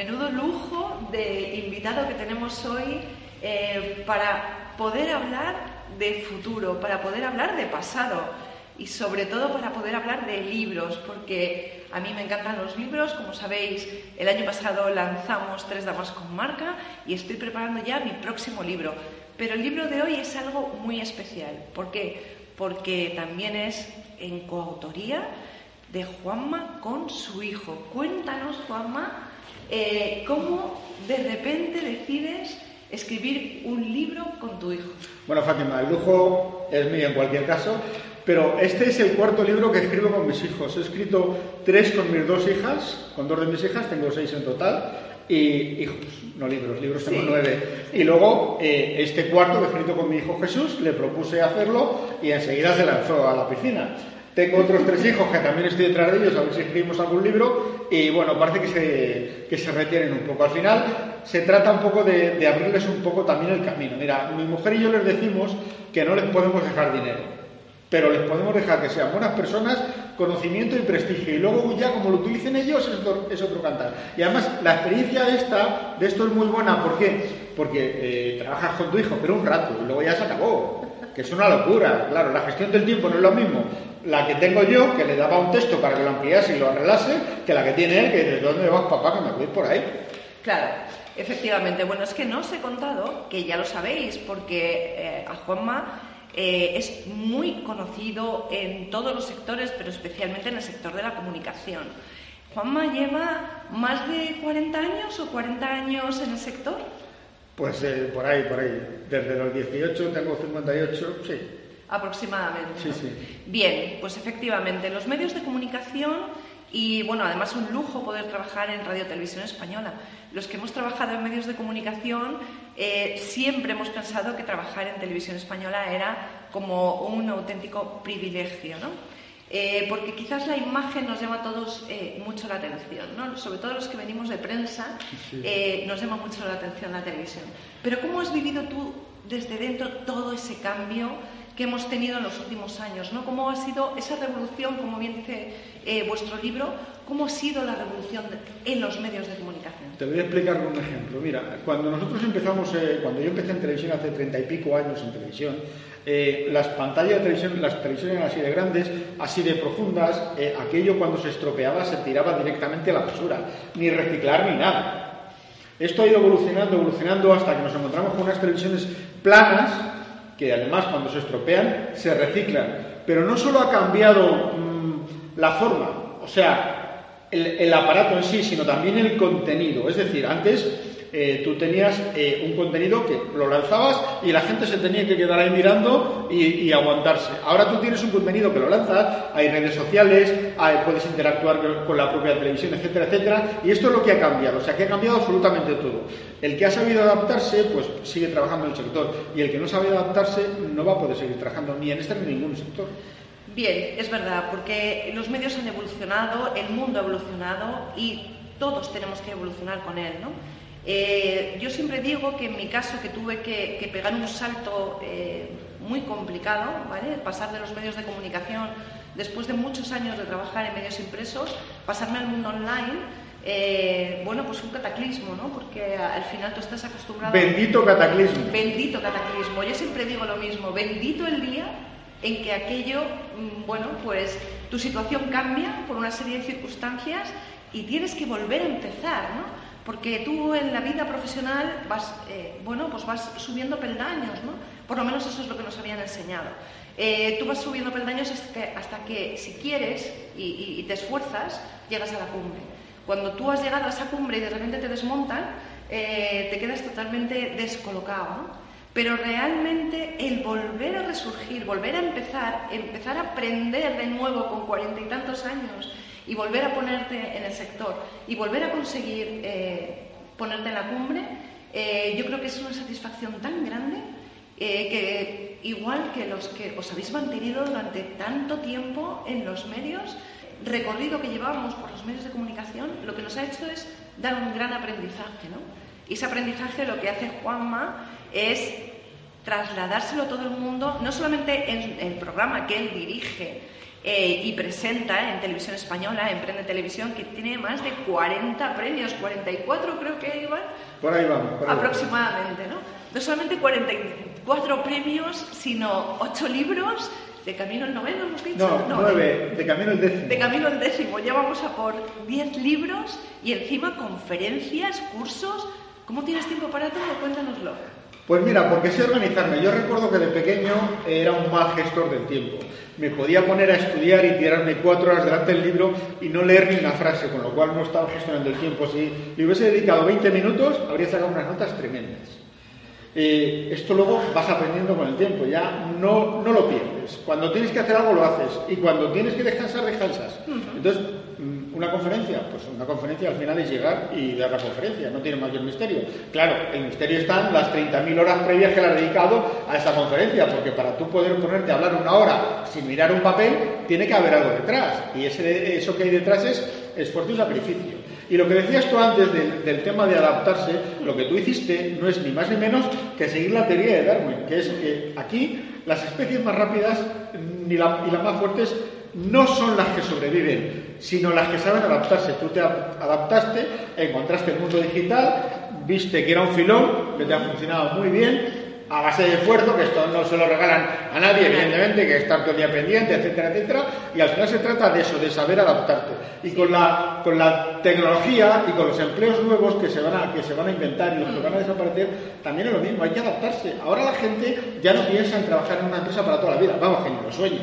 Menudo lujo de invitado que tenemos hoy eh, para poder hablar de futuro, para poder hablar de pasado y sobre todo para poder hablar de libros, porque a mí me encantan los libros. Como sabéis, el año pasado lanzamos Tres Damas con Marca y estoy preparando ya mi próximo libro. Pero el libro de hoy es algo muy especial. ¿Por qué? Porque también es en coautoría de Juanma con su hijo. Cuéntanos, Juanma, eh, cómo de repente decides escribir un libro con tu hijo. Bueno, Fátima, el lujo es mío en cualquier caso, pero este es el cuarto libro que escribo con mis hijos. He escrito tres con mis dos hijas, con dos de mis hijas, tengo seis en total, y hijos, no libros, libros tengo nueve. Y luego eh, este cuarto que he escrito con mi hijo Jesús, le propuse hacerlo y enseguida se lanzó a la piscina. Tengo otros tres hijos que también estoy detrás de ellos, a ver si escribimos algún libro, y bueno, parece que se, que se retienen un poco. Al final se trata un poco de, de abrirles un poco también el camino. Mira, mi mujer y yo les decimos que no les podemos dejar dinero pero les podemos dejar que sean buenas personas, conocimiento y prestigio. Y luego ya como lo utilicen ellos es otro, es otro cantar. Y además la experiencia esta, de esto es muy buena. ¿Por qué? Porque eh, trabajas con tu hijo, pero un rato, y luego ya se acabó. Que es una locura. Claro, la gestión del tiempo no es lo mismo la que tengo yo, que le daba un texto para que lo ampliase y lo arreglase, que la que tiene él, que de dónde vas papá, que me voy por ahí. Claro, efectivamente. Bueno, es que no os he contado, que ya lo sabéis, porque eh, a Juanma eh, es muy conocido en todos los sectores, pero especialmente en el sector de la comunicación. Juanma lleva más de 40 años o 40 años en el sector. Pues eh, por ahí, por ahí. Desde los 18 tengo 58, sí. Aproximadamente. Sí, sí. Bien, pues efectivamente, los medios de comunicación y bueno, además un lujo poder trabajar en Radio Televisión Española. Los que hemos trabajado en medios de comunicación eh, siempre hemos pensado que trabajar en Televisión Española era como un auténtico privilegio, ¿no? Eh, porque quizás la imagen nos llama a todos eh, mucho la atención, ¿no? sobre todo los que venimos de prensa, nos llama mucho la atención la televisión. Pero ¿cómo has vivido tú desde dentro todo ese cambio? Que hemos tenido en los últimos años, ¿no? ¿Cómo ha sido esa revolución, como bien dice eh, vuestro libro, cómo ha sido la revolución en los medios de comunicación? Te voy a explicar con un ejemplo. Mira, cuando nosotros empezamos, eh, cuando yo empecé en televisión hace treinta y pico años en televisión, eh, las pantallas de televisión, las televisiones eran así de grandes, así de profundas, aquello cuando se estropeaba se tiraba directamente a la basura, ni reciclar ni nada. Esto ha ido evolucionando, evolucionando hasta que nos encontramos con unas televisiones planas que además cuando se estropean se reciclan. Pero no solo ha cambiado mm, la forma, o sea, el, aparato en sí, sino también el contenido. Es decir, antes eh, tú tenías eh, un contenido que lo lanzabas y la gente se tenía que quedar ahí mirando y, aguantarse. Ahora tú tienes un contenido que lo lanzas, hay redes sociales, puedes interactuar con la propia televisión, etcétera, etcétera. Y esto es lo que ha cambiado, o sea, que ha cambiado absolutamente todo. El que ha sabido adaptarse, pues sigue trabajando en el sector. Y el que no sabe adaptarse no va a poder seguir trabajando ni en este ni en ningún sector. Bien, es verdad, porque los medios han evolucionado, el mundo ha evolucionado y todos tenemos que evolucionar con él, ¿no? Eh, yo siempre digo que en mi caso, que tuve que, pegar un salto eh, muy complicado, ¿vale? pasar de los medios de comunicación, después de muchos años de trabajar en medios impresos, pasarme al mundo online, eh, bueno, pues un cataclismo, ¿no? Porque al final tú estás acostumbrado... Bendito cataclismo. Bendito cataclismo. Yo siempre digo lo mismo, bendito el día en que aquello, mm, bueno, pues tu situación cambia por una serie de circunstancias y tienes que volver a empezar, ¿no? porque tú en la vida profesional vas, eh, bueno, pues vas subiendo peldaños, ¿no? Por lo menos eso es lo que nos habían enseñado. Eh, tú vas subiendo peldaños hasta que, si quieres y, te esfuerzas, llegas a la cumbre. Cuando tú has llegado a esa cumbre y de repente te desmontan, eh, te quedas totalmente descolocado, ¿no? Pero realmente el volver a resurgir, volver a empezar, empezar a aprender de nuevo con cuarenta y tantos años y volver a ponerte en el sector y volver a conseguir eh, ponerte en la cumbre, eh, yo creo que es una satisfacción tan grande eh, que igual que los que os habéis mantenido durante tanto tiempo en los medios, recorrido que llevamos por los medios de comunicación, lo que nos ha hecho es dar un gran aprendizaje, ¿no? Y ese aprendizaje lo que hace Juanma es trasladárselo a todo el mundo, no solamente en el programa que él dirige eh, y presenta en televisión española, Emprende Televisión, que tiene más de 40 premios, 44 creo que iban. Por ahí vamos. aproximadamente, ¿no? No solamente 44 premios, sino 8 libros. ¿De camino el noveno hemos dicho? No, nueve, de camino el décimo. De camino el décimo. Ya vamos a por 10 libros y encima conferencias, cursos. ¿Cómo tienes tiempo para todo? Cuéntanoslo. Pues mira, porque sé organizarme. Yo recuerdo que de pequeño era un mal gestor del tiempo. Me podía poner a estudiar y tirarme cuatro horas delante del libro y no leer ni una frase, con lo cual no estaba gestionando el tiempo. Si le hubiese dedicado 20 minutos, habría sacado unas notas tremendas. Eh, esto luego vas aprendiendo con el tiempo, ya no, no lo pierdes. Cuando tienes que hacer algo lo haces y cuando tienes que descansar, descansas. Entonces, una conferencia, pues una conferencia al final es llegar y dar la conferencia, no tiene mayor misterio. Claro, el misterio está en las 30.000 horas previas que le has dedicado a esa conferencia, porque para tú poder ponerte a hablar una hora sin mirar un papel, tiene que haber algo detrás. Y ese, eso que hay detrás es esfuerzo y sacrificio. Y lo que decías tú antes del, tema de adaptarse, lo que tú hiciste no es ni más ni menos que seguir la teoría de Darwin, que es que aquí las especies más rápidas y las más fuertes no son las que sobreviven, sino las que saben adaptarse. Tú te adaptaste, encontraste el mundo digital, viste que era un filón, que te ha funcionado muy bien, a base de esfuerzo, que esto no se lo regalan a nadie, evidentemente, que estar todo el día pendiente, etcétera, etcétera, y al final se trata de eso, de saber adaptarte. Y con la, con la tecnología y con los empleos nuevos que se, van a, que se van a inventar y los que van a desaparecer, también es lo mismo, hay que adaptarse. Ahora la gente ya no piensa en trabajar en una empresa para toda la vida, vamos, que ni lo sueña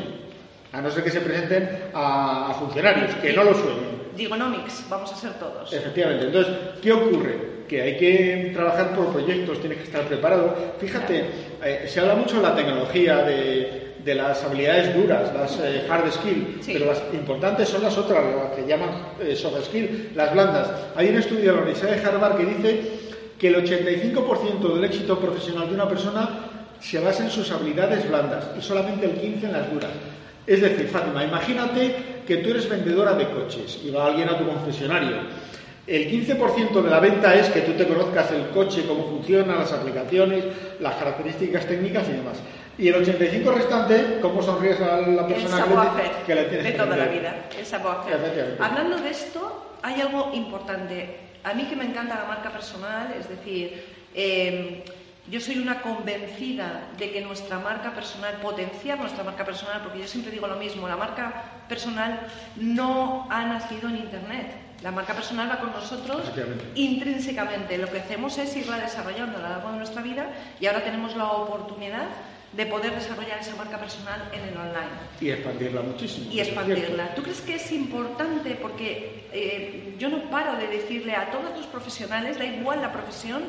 a no ser que se presenten a, funcionarios, que no lo sueñen. Digonomics, vamos a ser todos. Efectivamente. Entonces, ¿qué ocurre? Que hay que trabajar por proyectos, tienes que estar preparado. Fíjate, eh, se habla mucho de la tecnología, de, de las habilidades duras, las eh, hard skills, pero las importantes son las otras, las que llaman eh, soft skills, las blandas. Hay un estudio de la Universidad de Harvard que dice que el 85% del éxito profesional de una persona se basa en sus habilidades blandas y solamente el 15% en las duras. Es decir, Fátima, imagínate que tú eres vendedora de coches y va alguien a tu concesionario. El 15% de la venta es que tú te conozcas el coche, cómo funciona, las aplicaciones, las características técnicas y demás. Y el 85% restante, cómo sonríes a la persona que, le, tienes De toda la vida, el Hablando de esto, hay algo importante. A mí que me encanta la marca personal, es decir, eh, yo soy una convencida de que nuestra marca personal, potenciar nuestra marca personal, porque yo siempre digo lo mismo, la marca personal no ha nacido en Internet. La marca personal va con nosotros intrínsecamente. Lo que hacemos es irla desarrollando a lo largo de nuestra vida y ahora tenemos la oportunidad de poder desarrollar esa marca personal en el online. Y expandirla muchísimo. Y expandirla. ¿Tú crees que es importante? Porque eh, yo no paro de decirle a todos los profesionales, da igual la profesión,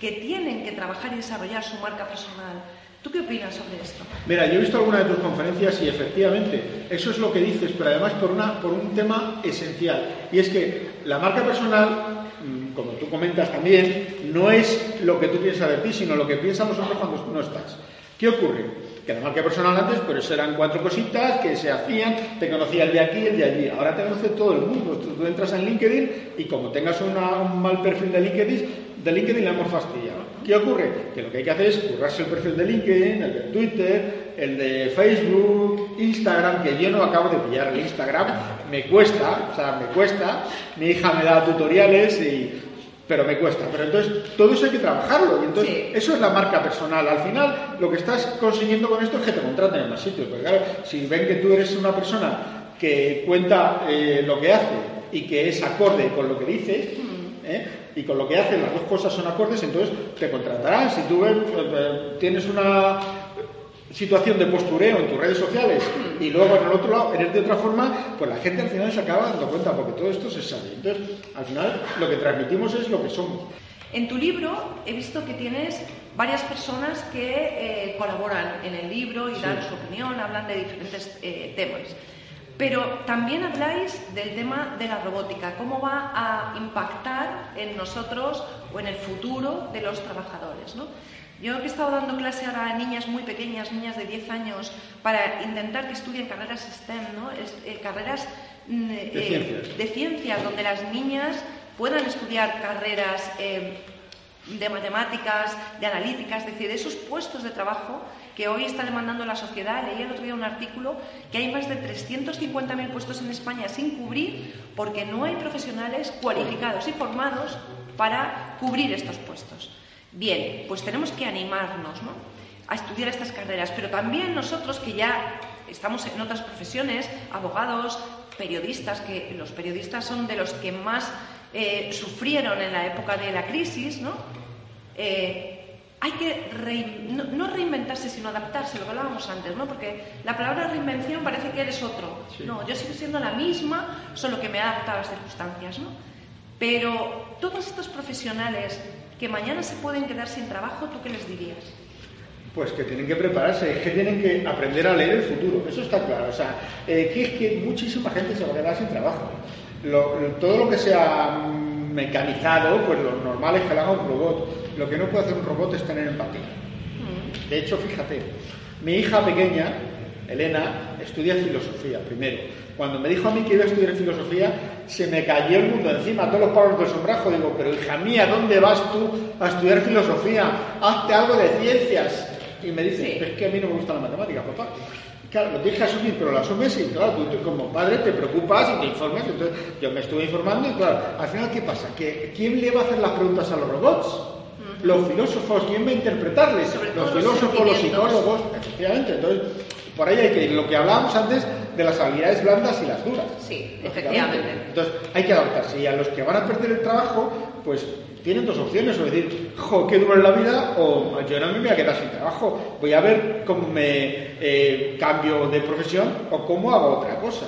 que tienen que trabajar y desarrollar su marca personal. ¿Tú qué opinas sobre esto? Mira, yo he visto alguna de tus conferencias y efectivamente eso es lo que dices, pero además por, una, por un tema esencial. Y es que la marca personal, mm, como tú comentas también, no es lo que tú piensas de ti, sino lo que piensan los otros cuando no estás. ¿Qué ocurre? Que la marca personal antes, pues eran cuatro cositas que se hacían, te conocía el de aquí el de allí. Ahora te conoce todo el mundo. Tú, entras en LinkedIn y como tengas un mal perfil de LinkedIn, de LinkedIn la hemos fastidiado. ¿Qué ocurre? Que lo que hay que hacer es currarse el perfil de LinkedIn, el de Twitter, el de Facebook, Instagram, que yo no acabo de pillar el Instagram, me cuesta, o sea, me cuesta. Mi hija me da tutoriales y pero me cuesta. Pero entonces, todo eso hay que trabajarlo. Y entonces, eso es la marca personal. Al final, lo que estás consiguiendo con esto es que te contraten en más sitios. Porque claro, si ven que tú eres una persona que cuenta eh, lo que hace y que es acorde con lo que dices, ¿eh? y con lo que hacen las dos cosas son acordes, entonces te contratarán. Si tú eh, tienes una situación de postureo en tus redes sociales y luego en el otro lado eres de otra forma, pues la gente al final se acaba dando cuenta porque todo esto se sabe. Entonces, al final lo que transmitimos es lo que somos. En tu libro he visto que tienes varias personas que eh, colaboran en el libro y dan su opinión, hablan de diferentes eh, temas. Pero también habláis del tema de la robótica, cómo va a impactar en nosotros o en el futuro de los trabajadores. ¿no? Yo he estado dando clase ahora a niñas muy pequeñas, niñas de 10 años, para intentar que estudien carreras STEM, ¿no? Eh, carreras mm, de, ciencias. donde las niñas puedan estudiar carreras de matemáticas, de analíticas, es decir, de esos puestos de trabajo que hoy está demandando la sociedad. Leí el otro día un artículo que hay más de 350.000 puestos en España sin cubrir porque no hay profesionales cualificados y formados para cubrir estos puestos. Bien, pues tenemos que animarnos a estudiar estas carreras, pero también nosotros que ya estamos en otras profesiones, abogados, periodistas, que los periodistas son de los que más eh, sufrieron en la época de la crisis, ¿no? Eh, hay que no, reinventarse, sino adaptarse, lo que hablábamos antes, ¿no? Porque la palabra reinvención parece que eres otro. No, yo sigo siendo la misma, solo que me adapta a las circunstancias, ¿no? Pero todos estos profesionales que mañana se pueden quedar sin trabajo, ¿tú qué les dirías? Pues que tienen que prepararse, es que tienen que aprender a leer el futuro, eso está claro. O sea, eh, que es que muchísima gente se va a quedar sin trabajo todo lo que sea mecanizado, pues lo normal es que lo haga un robot. Lo que no puede hacer un robot es tener empatía. Mm. De hecho, fíjate, mi hija pequeña, Elena, estudia filosofía primero. Cuando me dijo a mí que iba a estudiar filosofía, se me cayó el mundo encima, todos los palos del sombrajo. Digo, pero hija mía, ¿dónde vas tú a estudiar filosofía? Hazte algo de ciencias. Y me dice, es que a mí no me gusta la matemática, papá. Claro, lo que asumir, pero lo asumes y, claro, tú, como padre te preocupas y te informas. Entonces, yo me estuve informando y, claro, al final, ¿qué pasa? ¿Que, ¿Quién le va a hacer las preguntas a los robots? Los filósofos, ¿quién va a interpretarles? los filósofos, los psicólogos, efectivamente. Entonces, por ahí hay que ir. Lo que hablábamos antes de las habilidades blandas y las duras. Sí, efectivamente. Entonces, hay que adaptarse. Y a los que van a perder el trabajo, pues tienen dos opciones, o decir, jo, qué duro en la vida, o yo no me voy a quedar sin trabajo, voy a ver cómo me eh, cambio de profesión o cómo hago otra cosa.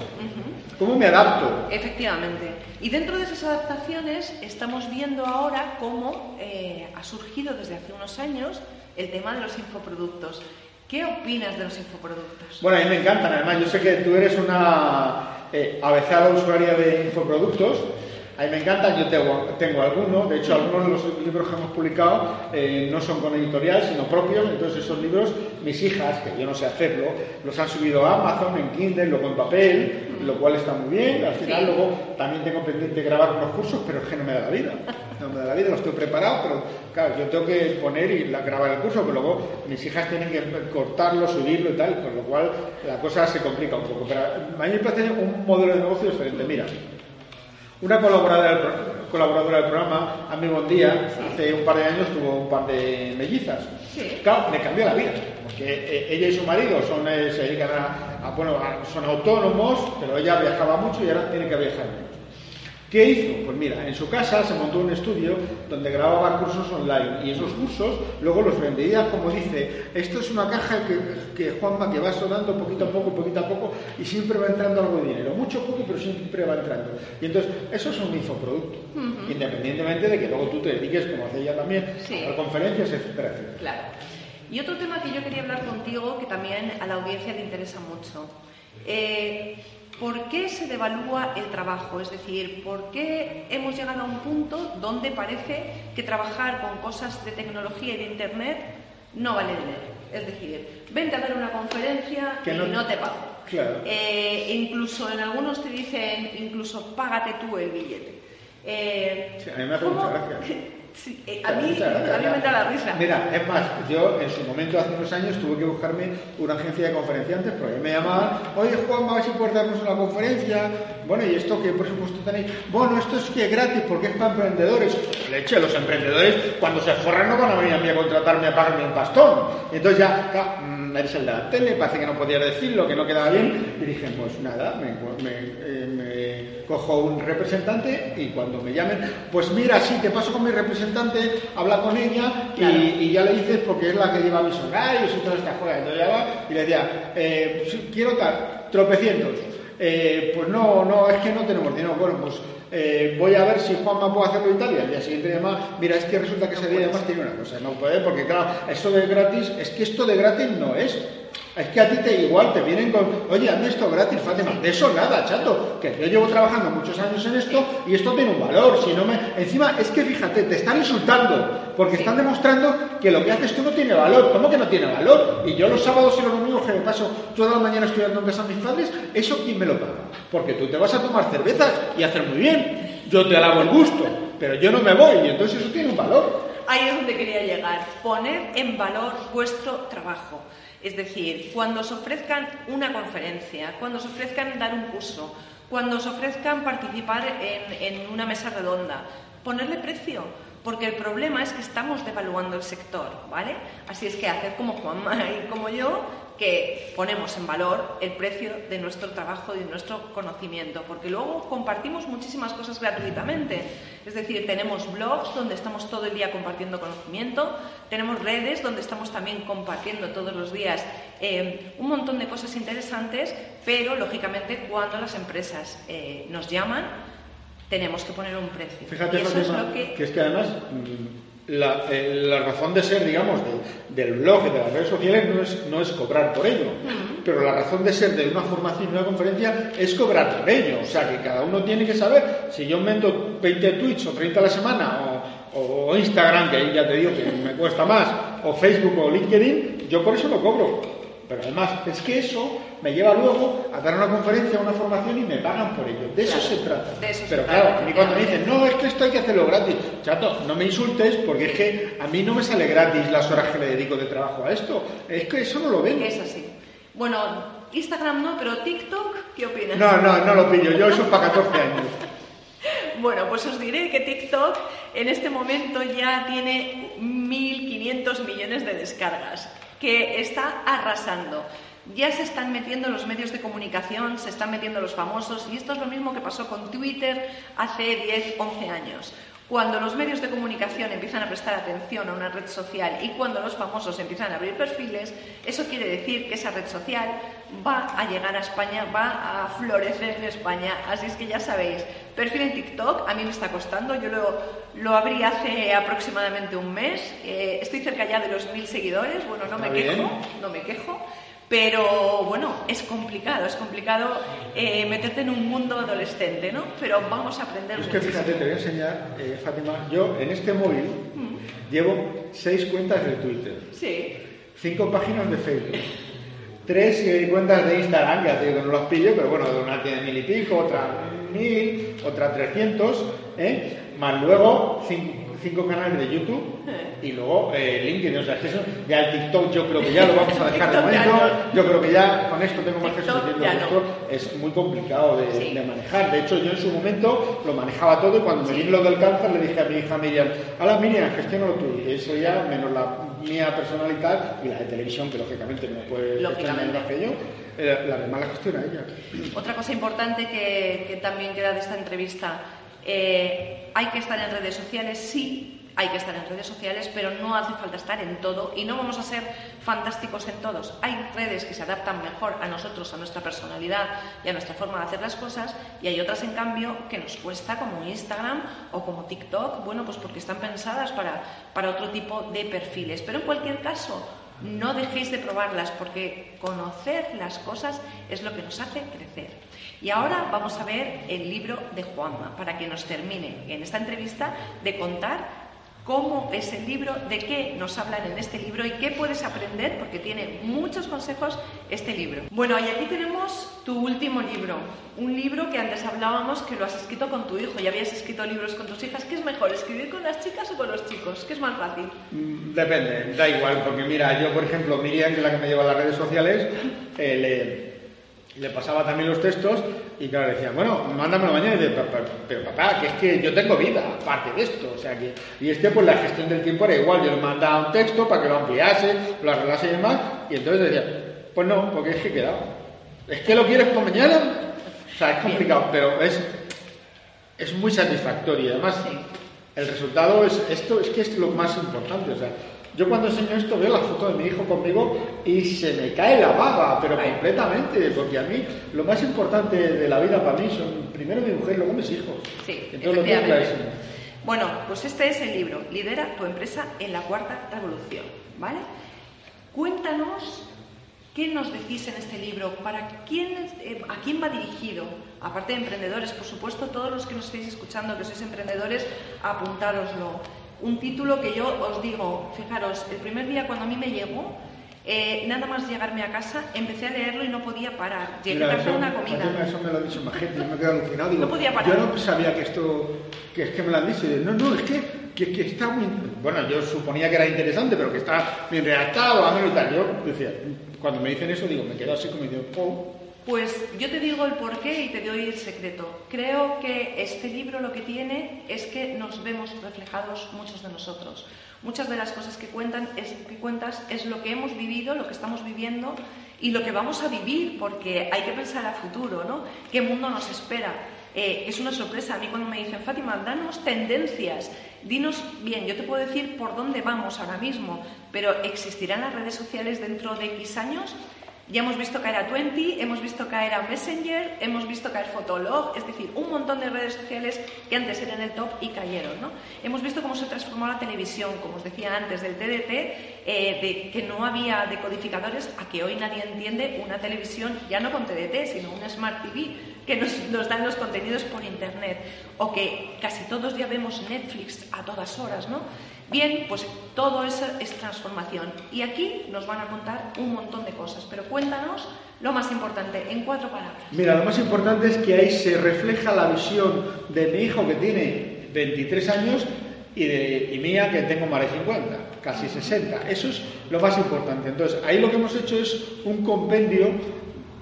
¿Cómo me adapto? Efectivamente. Y dentro de esas adaptaciones estamos viendo ahora cómo eh, ha surgido desde hace unos años el tema de los infoproductos. ¿Qué opinas de los infoproductos? Bueno, a mí me encantan. Además, yo sé que tú eres una eh, avezada usuaria de infoproductos. A mí me encantan, yo tengo, tengo algunos, de hecho algunos de los libros que hemos publicado eh, no son con editorial, sino propios, entonces esos libros, mis hijas, que yo no sé hacerlo, los han subido a Amazon, en Kindle, luego en papel, lo cual está muy bien, al final luego también tengo pendiente grabar unos cursos, pero es que no me da la vida, no me da la vida, lo estoy preparado, pero claro, yo tengo que poner y grabar el curso, pero luego mis hijas tienen que cortarlo, subirlo y tal, con lo cual la cosa se complica un poco, pero a mí me parece un modelo de negocio diferente, mira. Una colaboradora, colaboradora del programa, a mí Buen Día, hace un par de años tuvo un par de mellizas. Claro, le cambió la vida, porque eh, ella y su marido son, eh, se dedican a, bueno, son autónomos, pero ella viajaba mucho y ahora tiene que viajar. ¿Qué hizo? Pues mira, en su casa se montó un estudio donde grababa cursos online y esos cursos luego los vendía, como dice, esto es una caja que, que Juanma que va sonando poquito a poco, poquito a poco y siempre va entrando algo de dinero, mucho poco, pero siempre va entrando. Y entonces, eso es un infoproducto, independientemente de que luego tú te dediques, como hace ella también, a conferencias, etcétera, Claro. Y otro tema que yo quería hablar contigo, que también a la audiencia le interesa mucho. Eh, ¿Por qué se devalúa el trabajo? Es decir, ¿por qué hemos llegado a un punto donde parece que trabajar con cosas de tecnología y de Internet no vale dinero? Es decir, vente a dar una conferencia y no, te pago. Eh, incluso en algunos te dicen, incluso págate tú el billete. Eh, a mí me hace mucha gracia. Eh, a, mí, me da la risa. Mira, es más, yo en su momento, hace unos años, tuve que buscarme una agencia de conferenciantes porque me llamaban, oye Juan, a ver si puedes darnos una conferencia. Bueno, ¿y esto qué presupuesto tenéis? Bueno, esto es que es gratis porque es para emprendedores. Leche, los emprendedores, cuando se forran, no van a venir a mí a contratarme a pagarme un pastón. Y entonces ya, mm, eres el de la tele, parece que no podías decirlo, que no quedaba bien. Y dije, pues nada, me, me, eh, me cojo un representante y cuando me llamen, pues mira, sí, te paso con mi representante habla con ella y, ya le dices porque es la que lleva mis horarios y toda esta juega. Entonces ya va y le decía, eh, quiero tal, tropecientos. Eh, pues no, no, es que no tenemos dinero. Bueno, pues eh, voy a ver si Juanma puede hacerlo en Italia. El día siguiente además, mira, es que resulta que ese día además tiene una cosa, no puede, porque claro, eso de gratis, es que esto de gratis no es. Es que a ti te igual te vienen con, oye, hazme esto gratis, Fátima. De eso nada, chato. Que yo llevo trabajando muchos años en esto y esto tiene un valor. Si no me... Encima, es que fíjate, te están insultando porque están demostrando que lo que haces tú no tiene valor. ¿Cómo que no tiene valor? Y yo los sábados y los domingos que me paso toda la mañana estudiando en casa de mis padres, ¿eso quién me lo paga? Porque tú te vas a tomar cervezas y hacer muy bien. Yo te alabo el gusto, pero yo no me voy y entonces eso tiene un valor. Ahí es donde quería llegar. Poner en valor vuestro trabajo. Es decir, cuando os ofrezcan una conferencia, cuando os ofrezcan dar un curso, cuando os ofrezcan participar en, una mesa redonda, ponerle precio, porque el problema es que estamos devaluando el sector, ¿vale? Así es que hacer como Juanma y como yo, que ponemos en valor el precio de nuestro trabajo y de nuestro conocimiento, porque luego compartimos muchísimas cosas gratuitamente. Es decir, tenemos blogs donde estamos todo el día compartiendo conocimiento, tenemos redes donde estamos también compartiendo todos los días eh, un montón de cosas interesantes, pero lógicamente cuando las empresas eh, nos llaman, tenemos que poner un precio. Fíjate, que... es que además eh, la, razón de ser, digamos, del blog y de las redes sociales no es, no es cobrar por ello, pero la razón de ser de una formación y una conferencia es cobrar por ello. O sea, que cada uno tiene que saber si yo invento 20 tweets o 30 a la semana o, Instagram, que ahí ya te digo que me cuesta más, o Facebook o LinkedIn, yo por eso lo cobro. Pero además es que eso me lleva luego a dar una conferencia, una formación y me pagan por ello. De eso se trata. Pero claro, a mí cuando me dicen, no, es que esto hay que hacerlo gratis, chato, no me insultes porque es que a mí no me sale gratis las horas que le dedico de trabajo a esto. Es que eso no lo ven. Es así. Bueno, Instagram no, pero TikTok, ¿qué opinas? No, no, no lo pillo. Yo eso para 14 años. Bueno, pues os diré que TikTok en este momento ya tiene 1.500 millones de descargas que está arrasando. Ya se están metiendo los medios de comunicación, se están metiendo los famosos, y esto es lo mismo que pasó con Twitter hace 10, 11 años. Cuando los medios de comunicación empiezan a prestar atención a una red social y cuando los famosos empiezan a abrir perfiles, eso quiere decir que esa red social va a llegar a España, va a florecer en España. Así es que ya sabéis, perfil en TikTok a mí me está costando, yo lo, lo abrí hace aproximadamente un mes, eh, estoy cerca ya de los mil seguidores, bueno, no me quejo, no me quejo. Pero bueno, es complicado, es complicado eh, meterte en un mundo adolescente, ¿no? Pero vamos a aprender. Es que fíjate, te voy a enseñar, eh, Fátima, yo en este móvil mm. llevo seis cuentas de Twitter, sí. cinco páginas de Facebook, tres eh, cuentas de Instagram, ya te digo que no las pillo, pero bueno, una tiene mil y pico, otra mil, otra trescientos, ¿eh? más luego cinco cinco canales de YouTube y luego eh, LinkedIn. O sea, que eso, ya el TikTok yo creo que ya lo vamos a dejar de momento. Yo creo que ya con esto tengo más que suficiente. Esto es muy complicado de, manejar. De hecho, yo en su momento lo manejaba todo y cuando me vino lo del cáncer le dije a mi hija Miriam, hola Miriam, gestionalo tú. Y eso ya, menos la mía personalidad y la de televisión, que lógicamente no puede gestionar más que yo, eh, la demás la gestiona ella. Otra cosa importante que, que también queda de esta entrevista eh, hay que estar en redes sociales, sí, hay que estar en redes sociales, pero no hace falta estar en todo y no vamos a ser fantásticos en todos. Hay redes que se adaptan mejor a nosotros, a nuestra personalidad y a nuestra forma de hacer las cosas y hay otras, en cambio, que nos cuesta, como Instagram o como TikTok, bueno, pues porque están pensadas para, para otro tipo de perfiles. Pero en cualquier caso, no dejéis de probarlas porque conocer las cosas es lo que nos hace crecer. Y ahora vamos a ver el libro de Juanma, para que nos termine en esta entrevista de contar cómo es el libro, de qué nos hablan en este libro y qué puedes aprender, porque tiene muchos consejos este libro. Bueno, y aquí tenemos tu último libro, un libro que antes hablábamos que lo has escrito con tu hijo, y habías escrito libros con tus hijas. ¿Qué es mejor, escribir con las chicas o con los chicos? ¿Qué es más fácil? Mm, depende, da igual, porque mira, yo por ejemplo, Miriam, que es la que me lleva a las redes sociales, eh, le pasaba también los textos y claro, le decía, bueno, mándamelo mañana. Y dice, pero, papá, que es que yo tengo vida, aparte de esto. O sea que, y este, pues la gestión del tiempo era igual. Yo le mandaba un texto para que lo ampliase, lo arreglase y demás. Y entonces decía, pues no, porque es que he quedado. ¿Es que lo quieres por mañana? O sea, es complicado, pero es, es muy satisfactorio. Y además, el resultado es esto, es que es lo más importante. O sea, Yo cuando enseño esto veo la foto de mi hijo conmigo y se me cae la baba, pero completamente, porque a mí lo más importante de la vida para mí son primero mi mujer, luego mis hijos. Sí, Entonces lo Bueno, pues este es el libro, Lidera tu empresa en la cuarta revolución, ¿vale? Cuéntanos ¿Qué nos decís en este libro? ¿Para quién, eh, ¿A quién va dirigido? Aparte de emprendedores, por supuesto, todos los que nos estéis escuchando, que sois emprendedores, apuntároslo un título que yo os digo, fijaros, el primer día cuando a mí me llegó, eh, nada más llegarme a casa, empecé a leerlo y no podía parar. Llegué a hacer una comida. Eso me lo ha dicho más gente, yo me quedo alucinado. Digo, no podía parar. Yo no sabía que esto, que es que me lo han dicho. no, no, es que, que, que, está muy. Bueno, yo suponía que era interesante, pero que está bien redactado, a y tal. Yo decía, cuando me dicen eso, digo, me quedo así como digo, oh, pues yo te digo el porqué y te doy el secreto. Creo que este libro lo que tiene es que nos vemos reflejados muchos de nosotros. Muchas de las cosas que, cuentan es, cuentas es lo que hemos vivido, lo que estamos viviendo y lo que vamos a vivir, porque hay que pensar a futuro, ¿no? ¿Qué mundo nos espera? Eh, es una sorpresa. A mí cuando me dicen, Fátima, danos tendencias, dinos bien, yo te puedo decir por dónde vamos ahora mismo, pero ¿existirán las redes sociales dentro de X años? Ya hemos visto caer a Twenty, hemos visto caer a Messenger, hemos visto caer Fotolog, es decir, un montón de redes sociales que antes eran el top y cayeron. ¿no? Hemos visto cómo se transformó la televisión, como os decía antes, del TDT, eh, de que no había decodificadores, a que hoy nadie entiende una televisión ya no con TDT, sino una Smart TV que nos, nos, dan los contenidos por Internet, o que casi todos ya vemos Netflix a todas horas, ¿no? Bien, pues todo eso es transformación. Y aquí nos van a contar un montón de cosas, pero cuéntanos lo más importante, en cuatro palabras. Mira, lo más importante es que ahí se refleja la visión de mi hijo que tiene 23 años y, de, y mía que tengo más de 50, casi 60. Eso es lo más importante. Entonces, ahí lo que hemos hecho es un compendio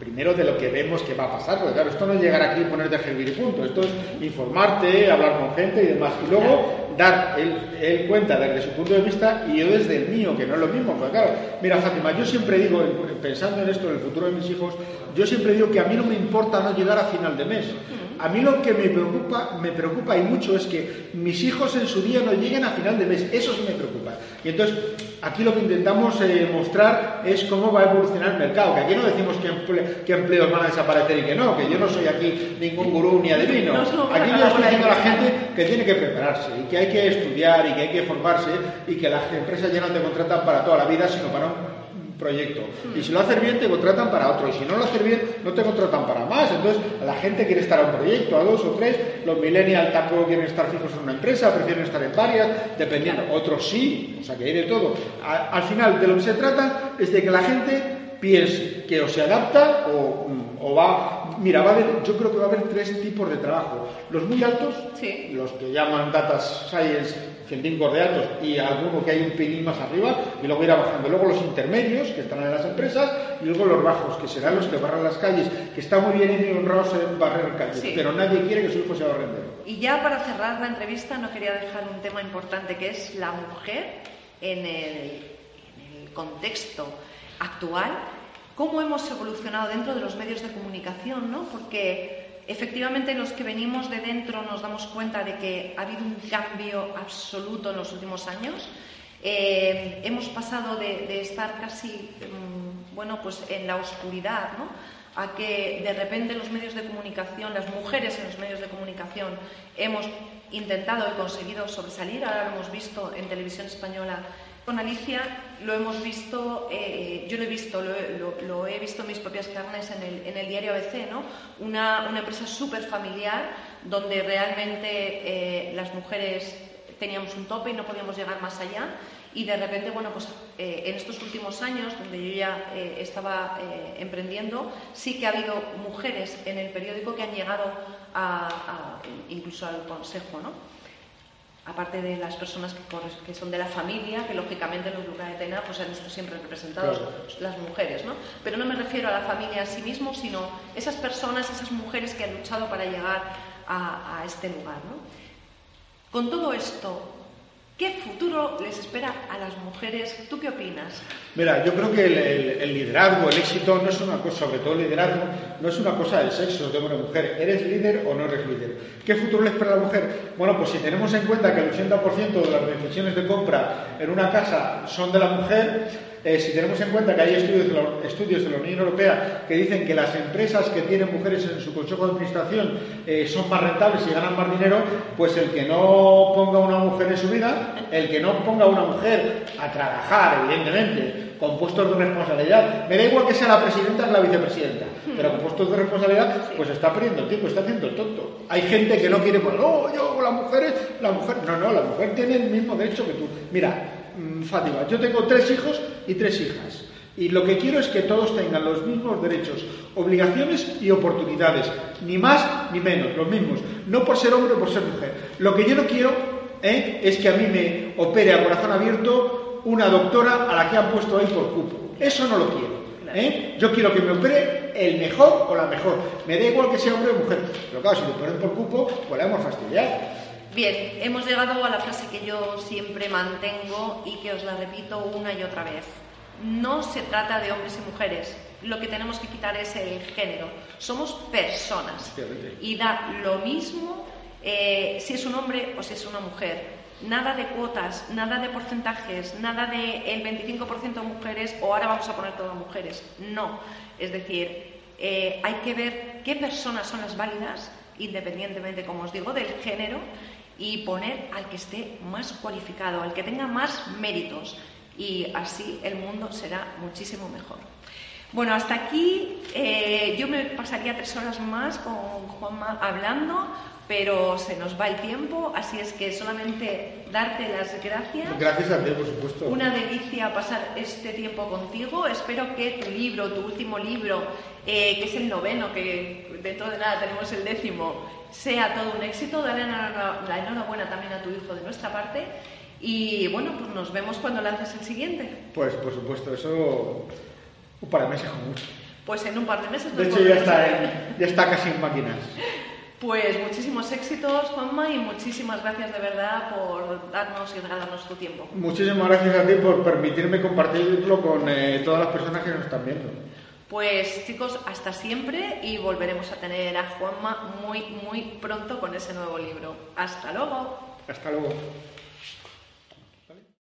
primero de lo que vemos que va a pasar, porque claro, esto no es llegar aquí y ponerte a escribir y punto, esto es informarte, hablar con gente y demás. Y luego dar él, cuenta desde su punto de vista y yo desde el mío, que no es lo mismo. Porque claro, mira Fátima, yo siempre digo, pensando en esto, en el futuro de mis hijos, yo siempre digo que a mí no me importa no llegar a final de mes. A mí lo que me preocupa, me preocupa y mucho es que mis hijos en su día no lleguen a final de mes. Eso sí me preocupa. Y entonces, aquí lo que intentamos eh, mostrar es cómo va a evolucionar el mercado. Que aquí no decimos que, empleos van a desaparecer y que no, que yo no soy aquí ningún gurú ni adivino. Aquí yo estoy diciendo a la gente que tiene que prepararse y que hay que estudiar y que hay que formarse y que las empresas ya no te contratan para toda la vida, sino para un proyecto. Y si lo haces bien, te contratan para otro. Y si no lo haces bien, no te contratan para más. Entonces, la gente quiere estar a un proyecto, a dos o tres. Los millennials tampoco quieren estar fijos en una empresa, prefieren estar en varias, dependiendo. Otros sí, o sea que hay de todo. al final, de lo que se trata es de que la gente piense que o se adapta o, o va Mira, va a haber, yo creo que va a haber tres tipos de trabajo. Los muy altos, los que llaman data science, científicos de datos, y alguno que hay un pelín más arriba, y luego irá bajando. Luego los intermedios, que están en las empresas, y luego los bajos, que serán los que barran las calles, que está muy bien y honrados en barrer calles, pero nadie quiere que su hijo sea barrendero. Y ya para cerrar la entrevista, no quería dejar un tema importante, que es la mujer en el, en el contexto actual cómo hemos evolucionado dentro de los medios de comunicación, ¿no? Porque efectivamente los que venimos de dentro nos damos cuenta de que ha habido un cambio absoluto en los últimos años. Eh, hemos pasado de, estar casi, mm, bueno, pues en la oscuridad, ¿no? a que de repente los medios de comunicación, las mujeres en los medios de comunicación, hemos intentado y conseguido sobresalir. Ahora lo hemos visto en televisión española con Alicia lo hemos visto, eh, yo lo he visto, lo, he visto en mis propias carnes en el, en el diario ABC, ¿no? Una, una empresa súper familiar donde realmente eh, las mujeres teníamos un tope y no podíamos llegar más allá. Y de repente, bueno, pues eh, en estos últimos años, donde yo ya estaba emprendiendo, sí que ha habido mujeres en el periódico que han llegado a, incluso al consejo, ¿no? Aparte de las personas que, son de la familia, que lógicamente en los lugares de Tena pues han estado siempre representados las mujeres, ¿no? Pero no me refiero a la familia en sí mismo, sino esas personas, esas mujeres que han luchado para llegar a, este lugar, ¿no? Con todo esto, ¿Qué futuro les espera a las mujeres? ¿Tú qué opinas? Mira, yo creo que el, liderazgo, el éxito no es una cosa, sobre todo el liderazgo, no es una cosa del sexo de una mujer. ¿Eres líder o no eres líder? ¿Qué futuro le espera a la mujer? Bueno, pues si tenemos en cuenta que el 80% de las decisiones de compra en una casa son de la mujer, eh, si tenemos en cuenta que hay estudios de, la, Unión Europea que dicen que las empresas que tienen mujeres en su consejo de administración eh, son más rentables y ganan más dinero, pues el que no ponga una mujer en su vida, el que no ponga una mujer a trabajar, evidentemente, con puestos de responsabilidad, me da igual que sea la presidenta o la vicepresidenta, pero con puestos de responsabilidad, pues está perdiendo tiempo, está haciendo el tonto. Hay gente que no quiere, pues, no, yo, las mujeres, la mujer, no, no, la mujer tiene el mismo derecho que tú. Mira, Fátima, yo tengo tres hijos y tres hijas. Y lo que quiero es que todos tengan los mismos derechos, obligaciones y oportunidades, ni más ni menos, los mismos, no por ser hombre o por ser mujer. Lo que yo no quiero ¿eh? es que a mí me opere a corazón abierto una doctora a la que han puesto ahí por cupo. Eso no lo quiero. ¿eh? Yo quiero que me opere el mejor o la mejor. Me da igual que sea hombre o mujer. Pero claro, si me ponen por cupo, pues la hemos fastidiado. Bien, hemos llegado a la frase que yo siempre mantengo y que os la repito una y otra vez. No se trata de hombres y mujeres. Lo que tenemos que quitar es el género. Somos personas. Y da lo mismo eh, si es un hombre o si es una mujer. Nada de cuotas, nada de porcentajes, nada de el 25% mujeres o ahora vamos a poner todas mujeres. No. Es decir, eh, hay que ver qué personas son las válidas, independientemente, como os digo, del género y poner al que esté más cualificado, al que tenga más méritos y así el mundo será muchísimo mejor. Bueno, hasta aquí eh, yo me pasaría tres horas más con Juanma hablando, pero se nos va el tiempo, así es que solamente darte las gracias. Gracias a ti, por supuesto. Una delicia pasar este tiempo contigo. Espero que tu libro, tu último libro, eh, que es el noveno, que dentro de nada tenemos el décimo, sea todo un éxito. Dale la enhorabuena también a tu hijo de nuestra parte. Y bueno, pues nos vemos cuando lances el siguiente. Pues por supuesto, eso un par de meses como mucho. Pues en un par de meses. De hecho ya está, ya está casi en máquinas. Pues muchísimos éxitos, Juanma, y muchísimas gracias de verdad por darnos y regalarnos tu tiempo. Muchísimas gracias a ti por permitirme compartirlo con eh, todas las personas que nos están viendo. Pues chicos, hasta siempre y volveremos a tener a Juanma muy, muy pronto con ese nuevo libro. Hasta luego. Hasta luego.